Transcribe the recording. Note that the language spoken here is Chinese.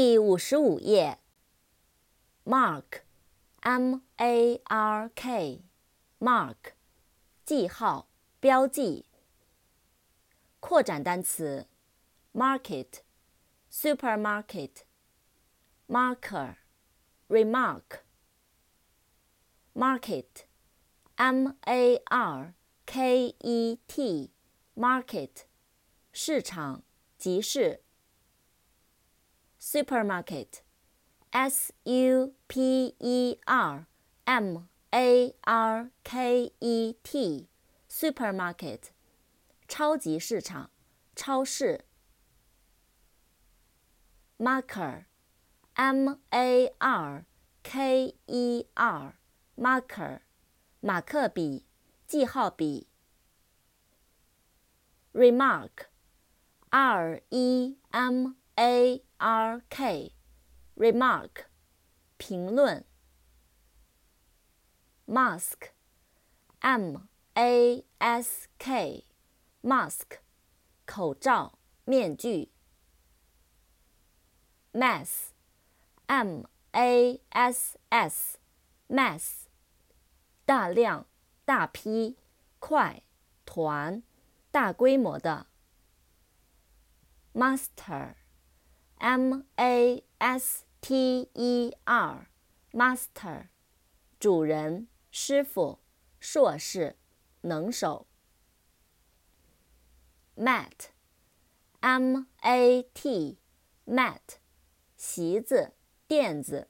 第五十五页。mark，m-a-r-k，mark，记号、标记。扩展单词：market，supermarket，marker，remark。market，m-a-r-k-e-t，market，市场、集市。supermarket。S U P E R M A R K E T，supermarket，超级市场、超市。marker，M A R K E R，marker，马克笔、记号笔。remark，R E M A R K。remark，评论。mask，m-a-s-k，mask，口罩、面具。mass，m-a-s-s，mass，大量、大批、快、团、大规模的。Master Master，master，主人、师傅、硕士、能手。mat，m-a-t，mat，席子、垫子。